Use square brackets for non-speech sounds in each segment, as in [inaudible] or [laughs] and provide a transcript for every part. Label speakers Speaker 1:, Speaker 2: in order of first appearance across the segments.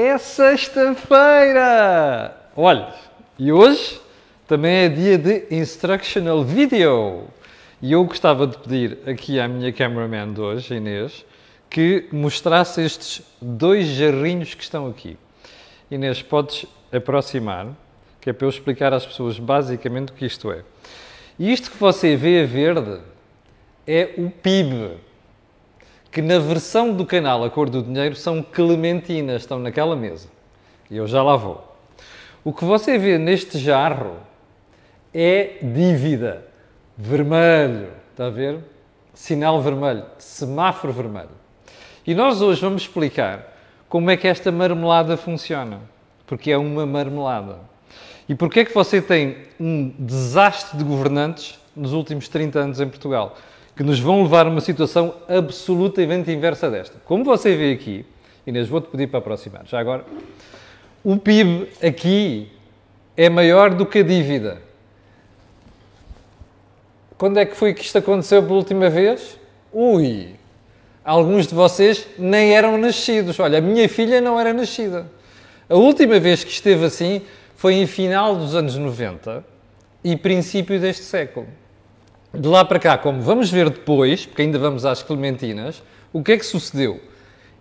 Speaker 1: é sexta-feira! Olha, e hoje também é dia de Instructional Video. E eu gostava de pedir aqui à minha cameraman de hoje, Inês, que mostrasse estes dois jarrinhos que estão aqui. Inês, podes aproximar, que é para eu explicar às pessoas basicamente o que isto é. Isto que você vê a verde é o PIB, que na versão do canal A Cor do Dinheiro são clementinas, estão naquela mesa. E eu já lá vou. O que você vê neste jarro é dívida. Vermelho. Está a ver? Sinal vermelho. Semáforo vermelho. E nós hoje vamos explicar como é que esta marmelada funciona. Porque é uma marmelada. E porquê é que você tem um desastre de governantes nos últimos 30 anos em Portugal? Que nos vão levar a uma situação absolutamente inversa desta. Como você vê aqui, Inês, vou-te pedir para aproximar. Já agora, o PIB aqui é maior do que a dívida. Quando é que foi que isto aconteceu pela última vez? Ui! Alguns de vocês nem eram nascidos. Olha, a minha filha não era nascida. A última vez que esteve assim foi em final dos anos 90 e princípio deste século. De lá para cá, como vamos ver depois, porque ainda vamos às Clementinas, o que é que sucedeu?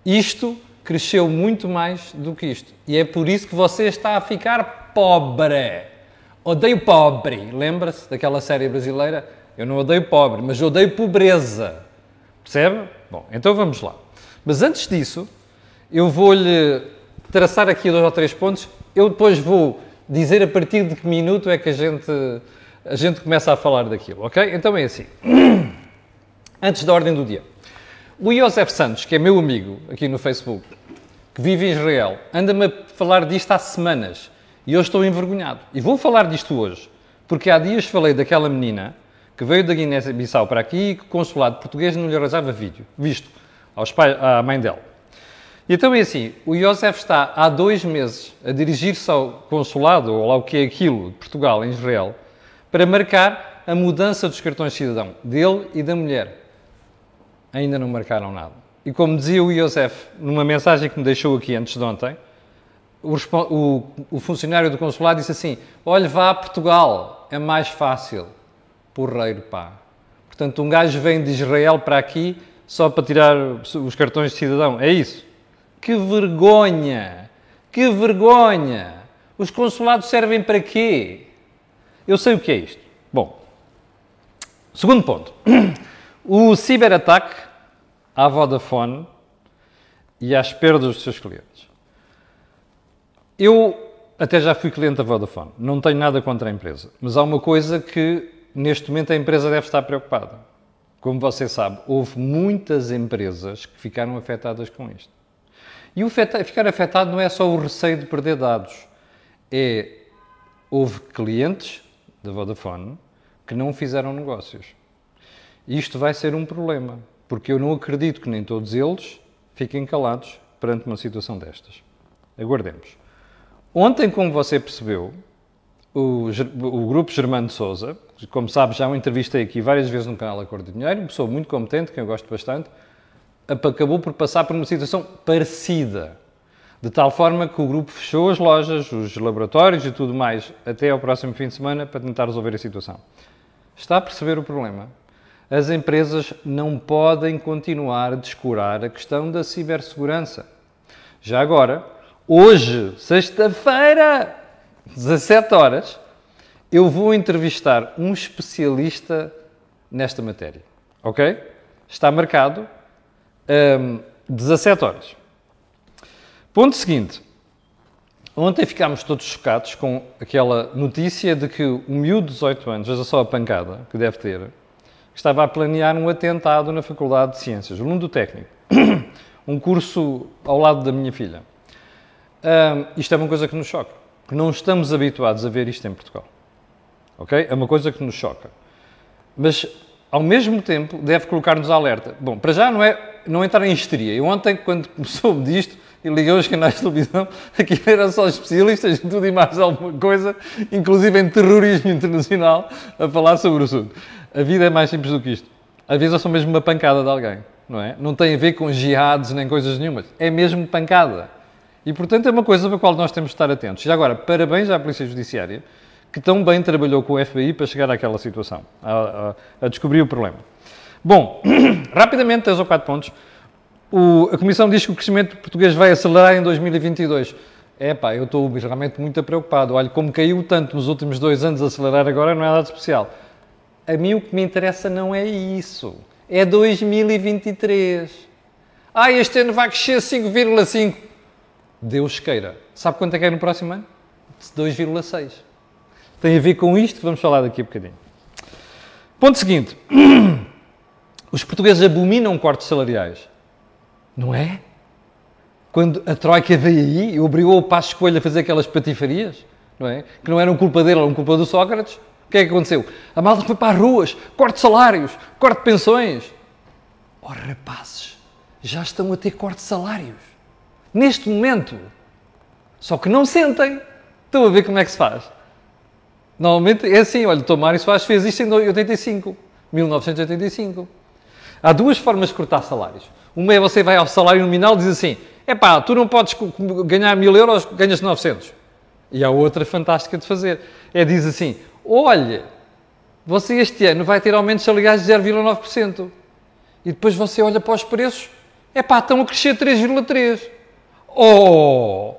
Speaker 1: Isto cresceu muito mais do que isto. E é por isso que você está a ficar pobre. Odeio pobre. Lembra-se daquela série brasileira? Eu não odeio pobre, mas odeio pobreza. Percebe? Bom, então vamos lá. Mas antes disso, eu vou-lhe traçar aqui dois ou três pontos. Eu depois vou dizer a partir de que minuto é que a gente, a gente começa a falar daquilo, ok? Então é assim. [clears throat] Antes da ordem do dia. O Josef Santos, que é meu amigo aqui no Facebook, que vive em Israel, anda-me a falar disto há semanas e eu estou envergonhado. E vou falar disto hoje, porque há dias falei daquela menina que veio da Guiné-Bissau para aqui e que o consulado português não lhe arranjava vídeo, visto aos pais, à mãe dela. E então é assim, o Josef está há dois meses a dirigir-se ao consulado, ou lá o que é aquilo, de Portugal, em Israel, para marcar a mudança dos cartões de cidadão, dele e da mulher. Ainda não marcaram nada. E como dizia o Josef, numa mensagem que me deixou aqui antes de ontem, o, o, o funcionário do consulado disse assim, olhe, vá a Portugal, é mais fácil porreiro, pá. Portanto, um gajo vem de Israel para aqui só para tirar os cartões de cidadão. É isso. Que vergonha! Que vergonha! Os consulados servem para quê? Eu sei o que é isto. Bom, segundo ponto. [clears throat] O ciberataque à Vodafone e às perdas dos seus clientes. Eu até já fui cliente da Vodafone, não tenho nada contra a empresa, mas há uma coisa que neste momento a empresa deve estar preocupada. Como você sabe, houve muitas empresas que ficaram afetadas com isto. E o ficar afetado não é só o receio de perder dados, é houve clientes da Vodafone que não fizeram negócios. Isto vai ser um problema, porque eu não acredito que nem todos eles fiquem calados perante uma situação destas. Aguardemos. Ontem, como você percebeu, o, o Grupo Germano Souza, como sabe, já o entrevistei aqui várias vezes no canal Acordo de Dinheiro, uma pessoa muito competente, que eu gosto bastante, acabou por passar por uma situação parecida. De tal forma que o grupo fechou as lojas, os laboratórios e tudo mais até ao próximo fim de semana para tentar resolver a situação. Está a perceber o problema? As empresas não podem continuar a descurar a questão da cibersegurança. Já agora, hoje, sexta-feira, 17 horas, eu vou entrevistar um especialista nesta matéria. Ok? Está marcado um, 17 horas. Ponto seguinte. Ontem ficámos todos chocados com aquela notícia de que o miúdo de 18 anos, veja só a pancada que deve ter, estava a planear um atentado na Faculdade de Ciências, o mundo técnico, [coughs] um curso ao lado da minha filha. Um, isto é uma coisa que nos choca, porque não estamos habituados a ver isto em Portugal. Ok? É uma coisa que nos choca. Mas, ao mesmo tempo, deve colocar-nos alerta. Bom, para já não é não entrar em histeria. Eu ontem, quando [laughs] soube disto, e liguei aos canais de televisão, [laughs] aqui eram só especialistas em tudo e mais alguma coisa, inclusive em terrorismo internacional, a falar sobre o assunto. A vida é mais simples do que isto. Às vezes é só mesmo uma pancada de alguém, não é? Não tem a ver com jihads nem coisas nenhumas. É mesmo pancada. E, portanto, é uma coisa para a qual nós temos de estar atentos. Já agora, parabéns à Polícia Judiciária, que tão bem trabalhou com o FBI para chegar àquela situação, a, a, a descobrir o problema. Bom, [clears throat] rapidamente, três ou quatro pontos. O, a Comissão diz que o crescimento português vai acelerar em 2022. É pá, eu estou realmente muito preocupado. Olha, como caiu tanto nos últimos dois anos, acelerar agora não é nada especial. A mim o que me interessa não é isso. É 2023. Ah, este ano vai crescer 5,5. Deus queira. Sabe quanto é que é no próximo ano? 2,6. Tem a ver com isto que vamos falar daqui a bocadinho. Ponto seguinte. [clears throat] Os portugueses abominam cortes salariais. Não é? Quando a Troika veio aí e obrigou o Passo Escolha a fazer aquelas patifarias, não é? Que não eram culpa dele, eram culpa do Sócrates. O que é que aconteceu? A malta foi para as ruas, corte salários, corte pensões. Oh, rapazes, já estão a ter corte salários. Neste momento. Só que não sentem. Estão a ver como é que se faz. Normalmente é assim, olha, o Tomário Soares fez isto em 85, 1985. Há duas formas de cortar salários. Uma é você vai ao salário nominal e diz assim, é pá, tu não podes ganhar mil euros, ganhas 900. E há outra fantástica de fazer. É diz assim, olha, você este ano vai ter aumentos salariais de 0,9%. E depois você olha para os preços, é pá, estão a crescer 3,3%. Oh,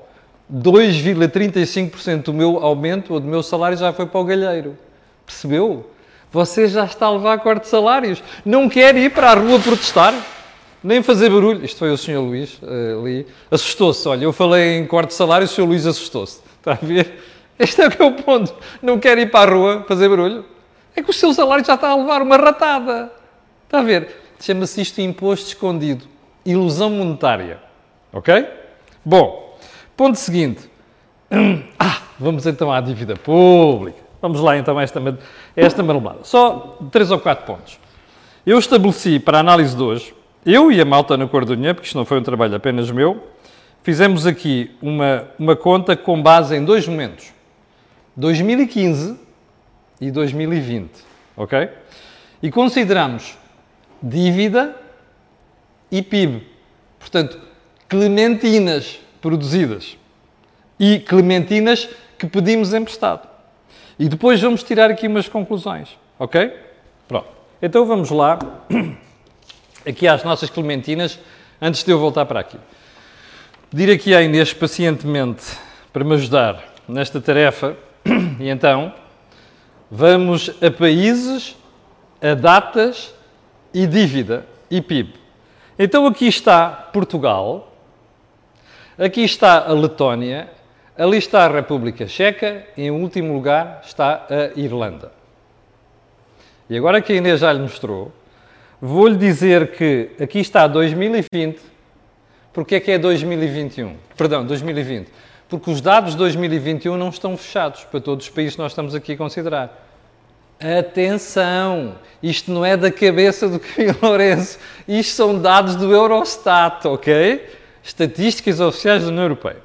Speaker 1: 2,35% do meu aumento ou do meu salário já foi para o galheiro. Percebeu? Você já está a levar corte de salários. Não quer ir para a rua protestar? Nem fazer barulho. Isto foi o Sr. Luís uh, ali. Assustou-se. Olha, eu falei em corte de salário o Sr. Luís assustou-se. Está a ver? Este é o que é o ponto. Não quer ir para a rua fazer barulho? É que o seu salário já está a levar uma ratada. Está a ver? Chama-se isto imposto escondido. Ilusão monetária. Ok? Bom, ponto seguinte. [clears throat] Ah, vamos então à dívida pública. Vamos lá então a esta, esta marmelada. Só três ou quatro pontos. Eu estabeleci para a análise de hoje, eu e a malta na cor do dinheiro, porque isto não foi um trabalho apenas meu, fizemos aqui uma, uma conta com base em dois momentos. 2015 e 2020, ok? E consideramos dívida e PIB. Portanto, clementinas produzidas e clementinas que pedimos emprestado. E depois vamos tirar aqui umas conclusões, ok? Pronto. Então vamos lá, [clears throat] aqui às nossas clementinas, antes de eu voltar para aqui. Pedir aqui à Inês pacientemente para me ajudar nesta tarefa. E então, vamos a países, a datas e dívida e PIB. Então aqui está Portugal, aqui está a Letónia Ali está a República Checa e, em último lugar, está a Irlanda. E agora que a Inês já lhe mostrou, vou-lhe dizer que aqui está 2020. Porque é que é 2021? Perdão, 2020. Porque os dados de 2021 não estão fechados para todos os países que nós estamos aqui a considerar. Atenção! Isto não é da cabeça do [laughs] Camilo Lourenço. Isto são dados do Eurostat, ok? Estatísticas oficiais da União Europeia.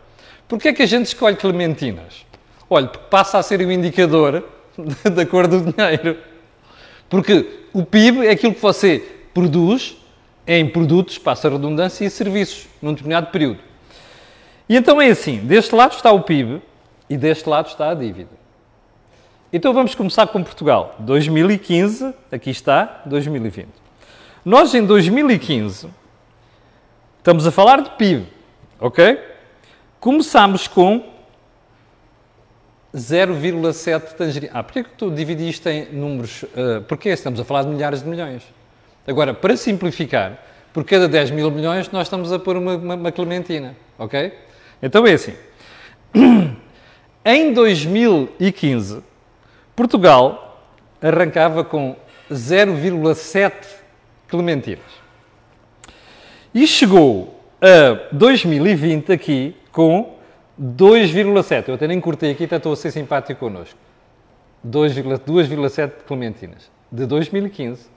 Speaker 1: Porquê é que a gente escolhe clementinas? Olha, porque passa a ser o indicador da cor do dinheiro. Porque o PIB é aquilo que você produz em produtos, passa a redundância, e serviços, num determinado período. E então é assim, deste lado está o PIB e deste lado está a dívida. Então vamos começar com Portugal. 2015, aqui está, 2020. Nós em 2015 estamos a falar de PIB, ok? Começamos com 0,7 tangerina. Ah, porquê que tu dividiste em números? Uh, porquê? Estamos a falar de milhares de milhões. Agora, para simplificar, por cada 10 mil milhões nós estamos a pôr uma, uma, uma clementina, ok? Então é assim. [clears throat] em 2015, Portugal arrancava com 0,7 clementinas. E chegou a 2020 aqui com 2,7. Eu até nem cortei aqui, até estou a ser simpático connosco. 2,7 clementinas. De 2015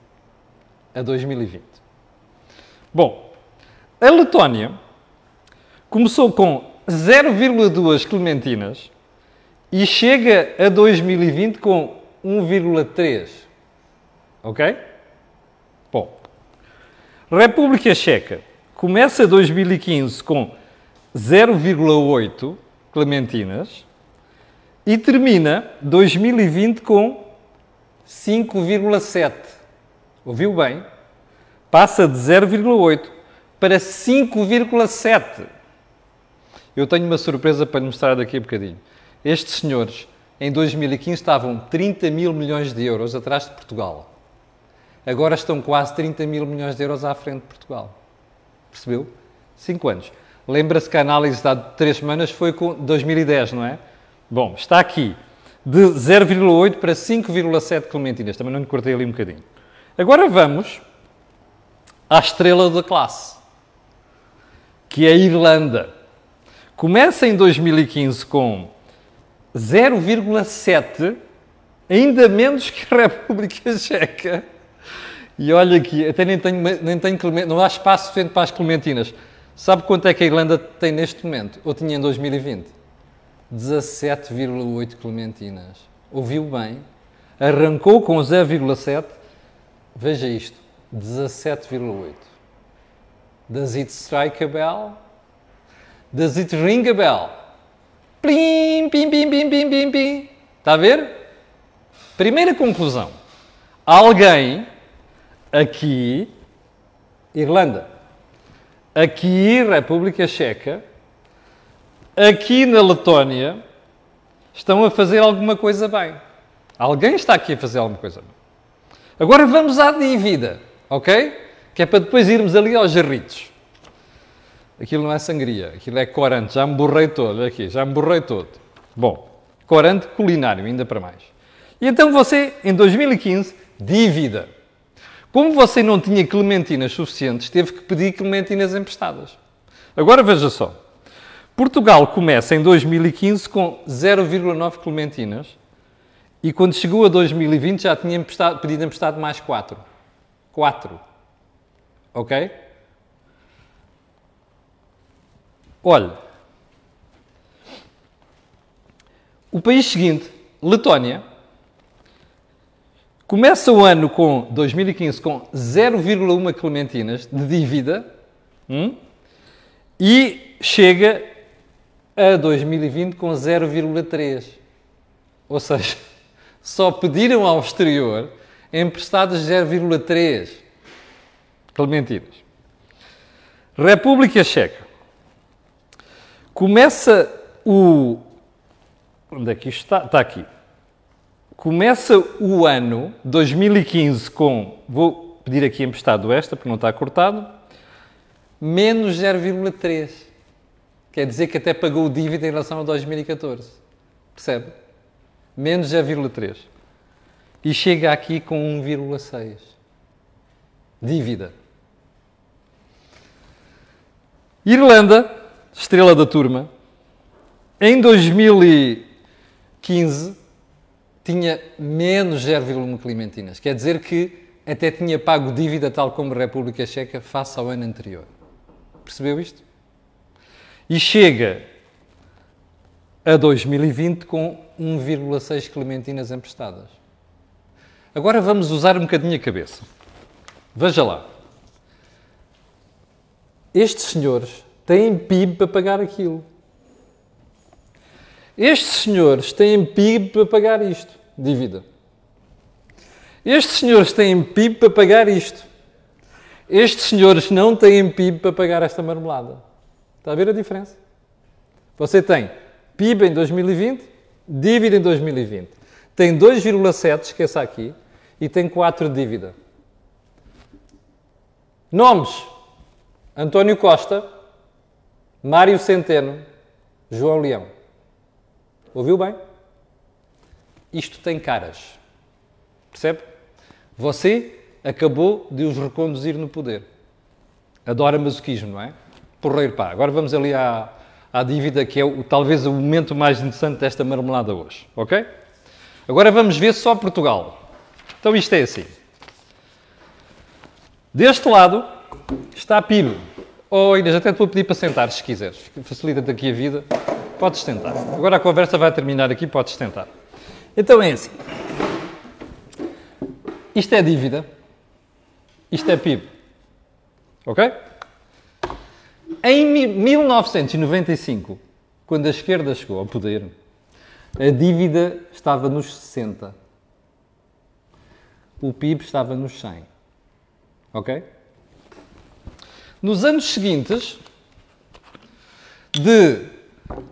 Speaker 1: a 2020. Bom, a Letónia começou com 0,2 clementinas e chega a 2020 com 1,3. Ok? Bom, República Checa começa 2015 com 0,8 clementinas e termina 2020 com 5,7. Ouviu bem? Passa de 0,8 para 5,7. Eu tenho uma surpresa para lhe mostrar daqui a bocadinho. Estes senhores, em 2015, estavam 30 mil milhões de euros atrás de Portugal. Agora estão quase 30 mil milhões de euros à frente de Portugal. Percebeu? 5 anos. Lembra-se que a análise de há 3 semanas foi com 2010, não é? Bom, está aqui. De 0,8 para 5,7 clementinas. Também não lhe cortei ali um bocadinho. Agora vamos à estrela da classe, que é a Irlanda. Começa em 2015 com 0,7, ainda menos que a República Checa. E olha aqui, até nem tenho, nem tenho não há espaço suficiente para as clementinas. Sabe quanto é que a Irlanda tem neste momento? Ou tinha em 2020? 17,8 clementinas. Ouviu bem? Arrancou com 0,7. Veja isto: 17,8. Does it strike a bell? Does it ring a bell? Plim, pim, pim, pim, pim, pim, pim. Está a ver? Primeira conclusão. Alguém aqui, Irlanda, aqui República Checa, aqui na Letónia, estão a fazer alguma coisa bem. Alguém está aqui a fazer alguma coisa bem. Agora vamos à dívida, ok? Que é para depois irmos ali aos jarritos. Aquilo não é sangria, aquilo é corante. Já me borrei todo, aqui, já me borrei todo. Bom, corante culinário, ainda para mais. E então você, em 2015, dívida. Como você não tinha clementinas suficientes, teve que pedir clementinas emprestadas. Agora veja só. Portugal começa em 2015 com 0,9 clementinas e quando chegou a 2020 já tinha emprestado, pedido emprestado mais 4. 4. Ok? Olha, o país seguinte, Letónia, Começa o ano com 2015 com 0,1 clementinas de dívida hum, e chega a 2020 com 0,3. Ou seja, [laughs] só pediram ao exterior emprestadas 0,3 clementinas. República Checa. Começa o. Onde é que está? Está aqui começa o ano 2015 com, vou pedir aqui emprestado esta, porque não está cortado, menos 0,3. Quer dizer que até pagou dívida em relação a 2014. Percebe? Menos 0,3. E chega aqui com 1,6. Dívida. Irlanda, estrela da turma, em 2015 tinha menos 0,1 clementinas. Quer dizer que até tinha pago dívida, tal como a República Checa, face ao ano anterior. Percebeu isto? E chega a 2020 com 1,6 clementinas emprestadas. Agora vamos usar um bocadinho a cabeça. Veja lá. Estes senhores têm PIB para pagar aquilo. Estes senhores têm PIB para pagar isto, dívida. Estes senhores têm PIB para pagar isto. Estes senhores não têm PIB para pagar esta marmelada. Está a ver a diferença? Você tem PIB em 2020, dívida em 2020. Tem 2,7, esqueça aqui, e tem 4 de dívida. Nomes: António Costa, Mário Centeno, João Leão. Ouviu bem? Isto tem caras. Percebe? Você acabou de os reconduzir no poder. Adora masoquismo, não é? Porreiro, pá. Agora vamos ali à, à dívida, que é o, talvez o momento mais interessante desta marmelada hoje. Ok? Agora vamos ver só Portugal. Então isto é assim. Deste lado está PIB. Oh, Inês, até te vou pedir para sentar, se quiseres. Facilita-te aqui a vida. Podes tentar. Agora a conversa vai terminar aqui, podes tentar. Então é assim. Isto é dívida. Isto é PIB. Ok? Em 1995, quando a esquerda chegou ao poder, a dívida estava nos 60. O PIB estava nos 100. Ok? Nos anos seguintes, de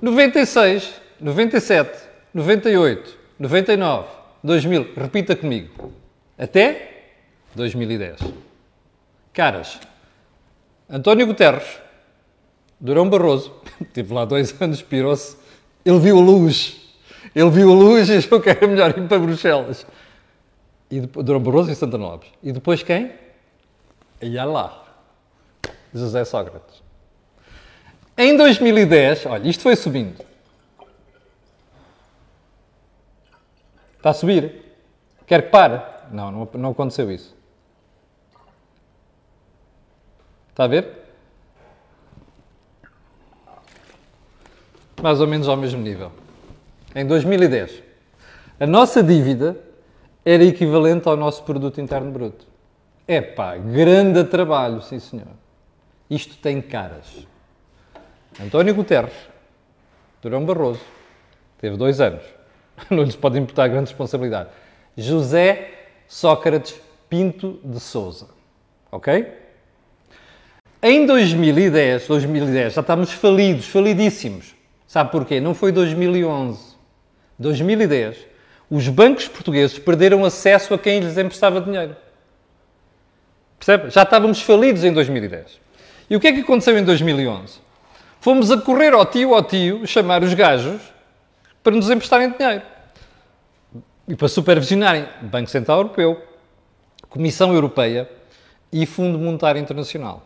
Speaker 1: 96, 97, 98, 99, 2000, repita comigo, até 2010. Caras, António Guterres, Durão Barroso, [laughs] teve lá dois anos, pirou-se, ele viu a luz. Ele viu a luz e achou que era melhor ir para Bruxelas. E depois, Durão Barroso e Santana Lopes. E depois quem? E lá. José Sócrates. Em 2010, olha, isto foi subindo. Está a subir. Quer que pare? Não, não, não aconteceu isso. Está a ver? Mais ou menos ao mesmo nível. Em 2010, a nossa dívida era equivalente ao nosso produto interno bruto. É pá, grande trabalho, sim senhor. Isto tem caras. António Guterres, Durão Barroso, teve dois anos. [laughs] Não lhes pode imputar grande responsabilidade. José Sócrates Pinto de Souza. Ok? Em 2010, 2010, já estávamos falidos, falidíssimos. Sabe porquê? Não foi 2011. 2010, os bancos portugueses perderam acesso a quem lhes emprestava dinheiro. Percebe? Já estávamos falidos em 2010. E o que é que aconteceu em 2011? Fomos a correr ao tio, ao tio, chamar os gajos para nos emprestarem dinheiro. E para supervisionarem Banco Central Europeu, Comissão Europeia e Fundo Monetário Internacional.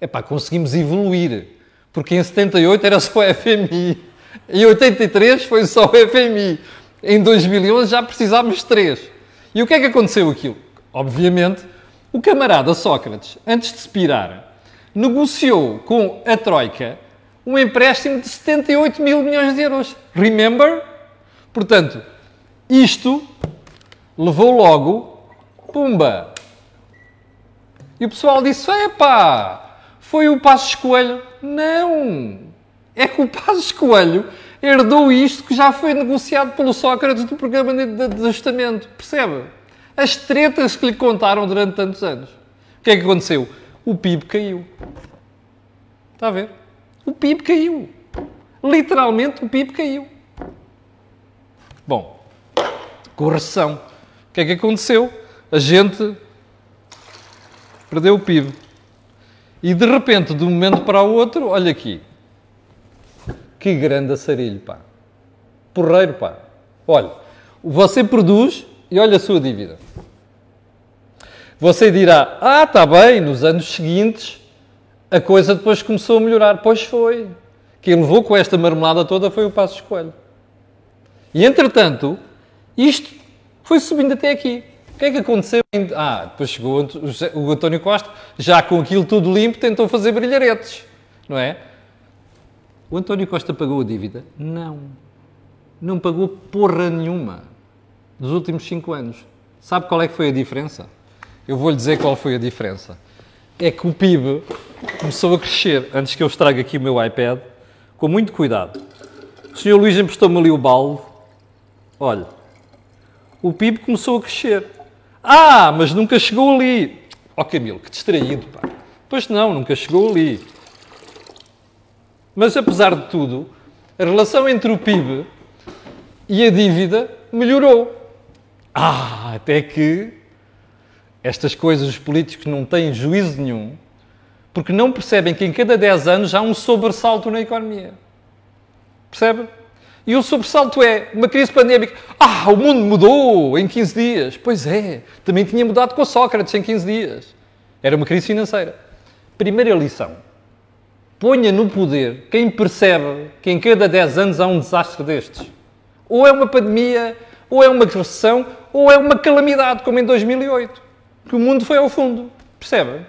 Speaker 1: Epá, conseguimos evoluir, porque em 78 era só o FMI, em 83 foi só o FMI, em 2011 já precisávamos de três. E o que é que aconteceu aquilo? Obviamente, o camarada Sócrates, antes de se pirar, negociou com a Troika um empréstimo de 78 mil milhões de euros. Remember? Portanto, isto levou logo, pumba. E o pessoal disse: epá, foi o Passos Coelho. Não! É que o Passos Coelho herdou isto que já foi negociado pelo Sócrates do programa de ajustamento. Percebe? As tretas que lhe contaram durante tantos anos. O que é que aconteceu? O PIB caiu. Está a ver? O PIB caiu. Literalmente o PIB caiu. Bom, correção. O que é que aconteceu? A gente perdeu o PIB. E de repente, de um momento para o outro, olha aqui. Que grande assarilho, pá. Porreiro, pá. Olha, você produz e olha a sua dívida. Você dirá, ah, está bem, nos anos seguintes a coisa depois começou a melhorar. Pois foi. Quem levou com esta marmelada toda foi o Passo Escolho. E entretanto, isto foi subindo até aqui. O que é que aconteceu? Ah, depois chegou o António Costa, já com aquilo tudo limpo, tentou fazer brilharetes, não é? O António Costa pagou a dívida? Não. Não pagou porra nenhuma dos últimos cinco anos. Sabe qual é que foi a diferença? Eu vou-lhe dizer qual foi a diferença. É que o PIB começou a crescer. Antes que eu estrague aqui o meu iPad, com muito cuidado. O Sr. Luís emprestou-me ali o balde. Olha, o PIB começou a crescer. Ah, mas nunca chegou ali. Ó oh, Camilo, que distraído, pá. Pois não, nunca chegou ali. Mas apesar de tudo, a relação entre o PIB e a dívida melhorou. Ah, até que estas coisas os políticos não têm juízo nenhum porque não percebem que em cada 10 anos há um sobressalto na economia. Percebe? E o sobressalto é uma crise pandémica. Ah, o mundo mudou em 15 dias. Pois é, também tinha mudado com Sócrates em 15 dias. Era uma crise financeira. Primeira lição. Ponha no poder quem percebe que em cada 10 anos há um desastre destes. Ou é uma pandemia, ou é uma recessão, ou é uma calamidade, como em 2008, que o mundo foi ao fundo. Percebe?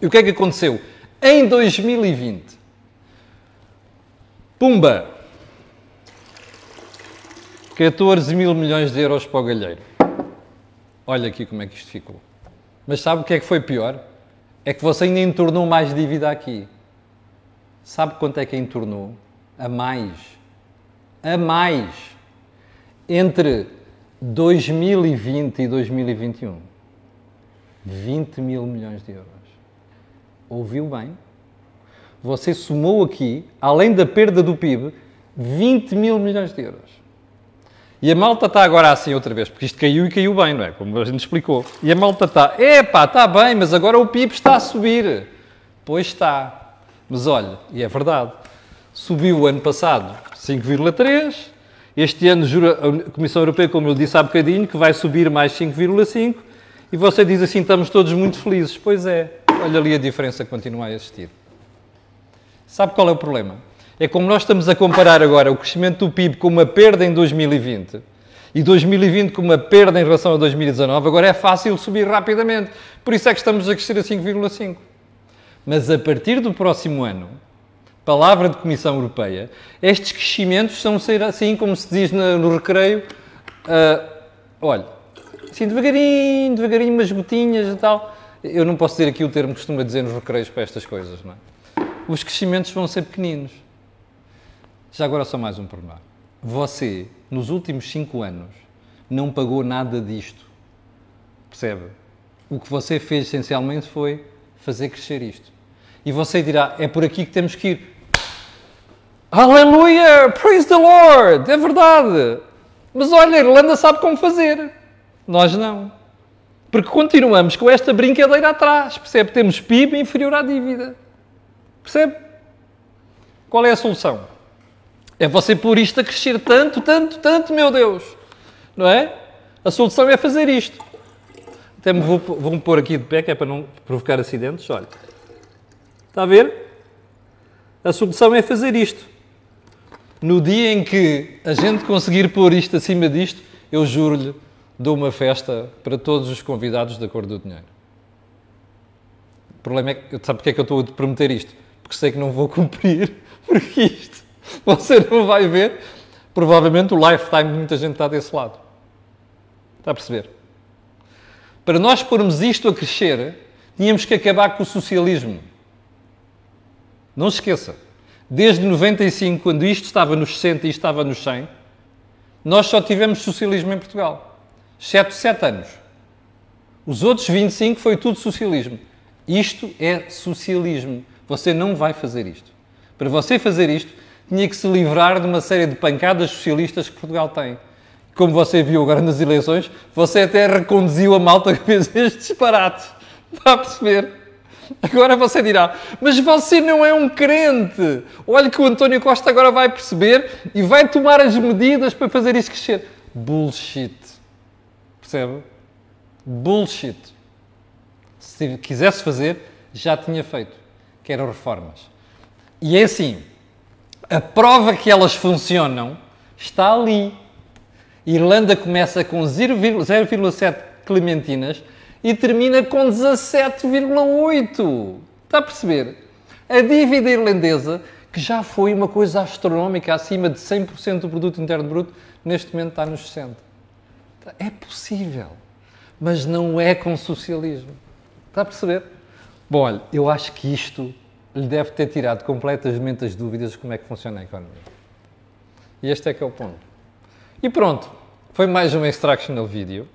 Speaker 1: E o que é que aconteceu? Em 2020, pumba, 14 mil milhões de euros para o galheiro. Olha aqui como é que isto ficou. Mas sabe o que é que foi pior? É que você ainda entornou mais dívida aqui. Sabe quanto é que entornou? A mais. A mais. Entre 2020 e 2021. 20 mil milhões de euros. Ouviu bem? Você somou aqui, além da perda do PIB, 20 mil milhões de euros. E a malta está agora assim outra vez, porque isto caiu e caiu bem, não é? Como a gente explicou. E a malta está, epá, está bem, mas agora o PIB está a subir. Pois está. Mas olha, e é verdade, subiu o ano passado 5,3, este ano jura a Comissão Europeia, como eu disse há bocadinho, que vai subir mais 5,5, e você diz assim, estamos todos muito felizes. Pois é, olha ali a diferença continua a existir. Sabe qual é o problema? É como nós estamos a comparar agora o crescimento do PIB com uma perda em 2020 e 2020 com uma perda em relação a 2019, agora é fácil subir rapidamente. Por isso é que estamos a crescer a 5,5. Mas a partir do próximo ano, palavra de Comissão Europeia, estes crescimentos são ser assim, como se diz no recreio, uh, olha, assim devagarinho, devagarinho, umas gotinhas e tal. Eu não posso dizer aqui o termo que costuma dizer nos recreios para estas coisas, não é? Os crescimentos vão ser pequeninos. Já agora só mais um pormenor. Você, nos últimos 5 anos, não pagou nada disto. Percebe? O que você fez essencialmente foi fazer crescer isto. E você dirá: é por aqui que temos que ir. Aleluia! Praise the Lord! É verdade! Mas olha, a Irlanda sabe como fazer. Nós não. Porque continuamos com esta brincadeira atrás. Percebe? Temos PIB inferior à dívida. Percebe? Qual é a solução? É você pôr isto a crescer tanto, tanto, tanto, meu Deus. Não é? A solução é fazer isto. Até me vou, vou-me pôr aqui de pé, que é para não provocar acidentes. Olha. Está a ver? A solução é fazer isto. No dia em que a gente conseguir pôr isto acima disto, eu juro-lhe, dou uma festa para todos os convidados da Cor do Dinheiro. O problema é que, sabe porque é que eu estou a prometer isto? Porque sei que não vou [laughs] cumprir, porque isto Você não vai ver, provavelmente, o lifetime de muita gente está desse lado. Está a perceber? Para nós pormos isto a crescer, tínhamos que acabar com o socialismo. Não se esqueça. Desde 95, quando isto estava nos 60 e estava nos 100, nós só tivemos socialismo em Portugal. Exceto 7 anos. Os outros 25 foi tudo socialismo. Isto é socialismo. Você não vai fazer isto. Para você fazer isto, tinha que se livrar de uma série de pancadas socialistas que Portugal tem. Como você viu agora nas eleições, você até reconduziu a malta que fez este disparate. Está a perceber? Agora você dirá, mas você não é um crente. Olha que o António Costa agora vai perceber e vai tomar as medidas para fazer isso crescer. Bullshit. Percebe? Bullshit. Se quisesse fazer, já tinha feito. Que eram reformas. E é assim, a prova que elas funcionam está ali. Irlanda começa com 0,7 clementinas e termina com 17,8. Está a perceber? A dívida irlandesa, que já foi uma coisa astronómica, acima de 100% do produto interno bruto, neste momento está nos 60%. É possível, mas não é com socialismo. Está a perceber? Bom, olha, eu acho que isto lhe deve ter tirado completamente as dúvidas de como é que funciona a economia. E este é que é o ponto. E pronto, foi mais um Extractional Video.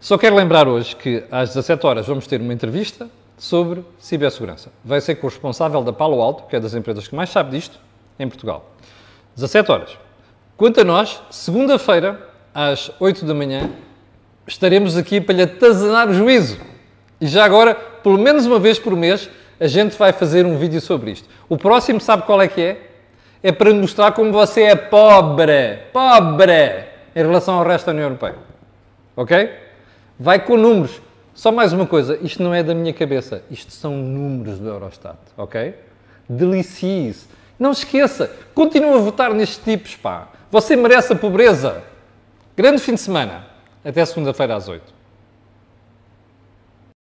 Speaker 1: Só quero lembrar hoje que às 17 horas vamos ter uma entrevista sobre cibersegurança. Vai ser com o responsável da Palo Alto, que é das empresas que mais sabe disto, em Portugal. 17 horas. Quanto a nós, segunda-feira, às 8 da manhã, estaremos aqui para lhe atazanar o juízo. E já agora, pelo menos uma vez por mês, a gente vai fazer um vídeo sobre isto. O próximo, sabe qual é que é? É para mostrar como você é pobre, pobre, em relação ao resto da União Europeia. Ok? Vai com números. Só mais uma coisa, isto não é da minha cabeça, isto são números do Eurostat, ok? Delicie-se. Não esqueça, continua a votar nestes tipos, pá. Você merece a pobreza. Grande fim de semana. Até segunda-feira às 8.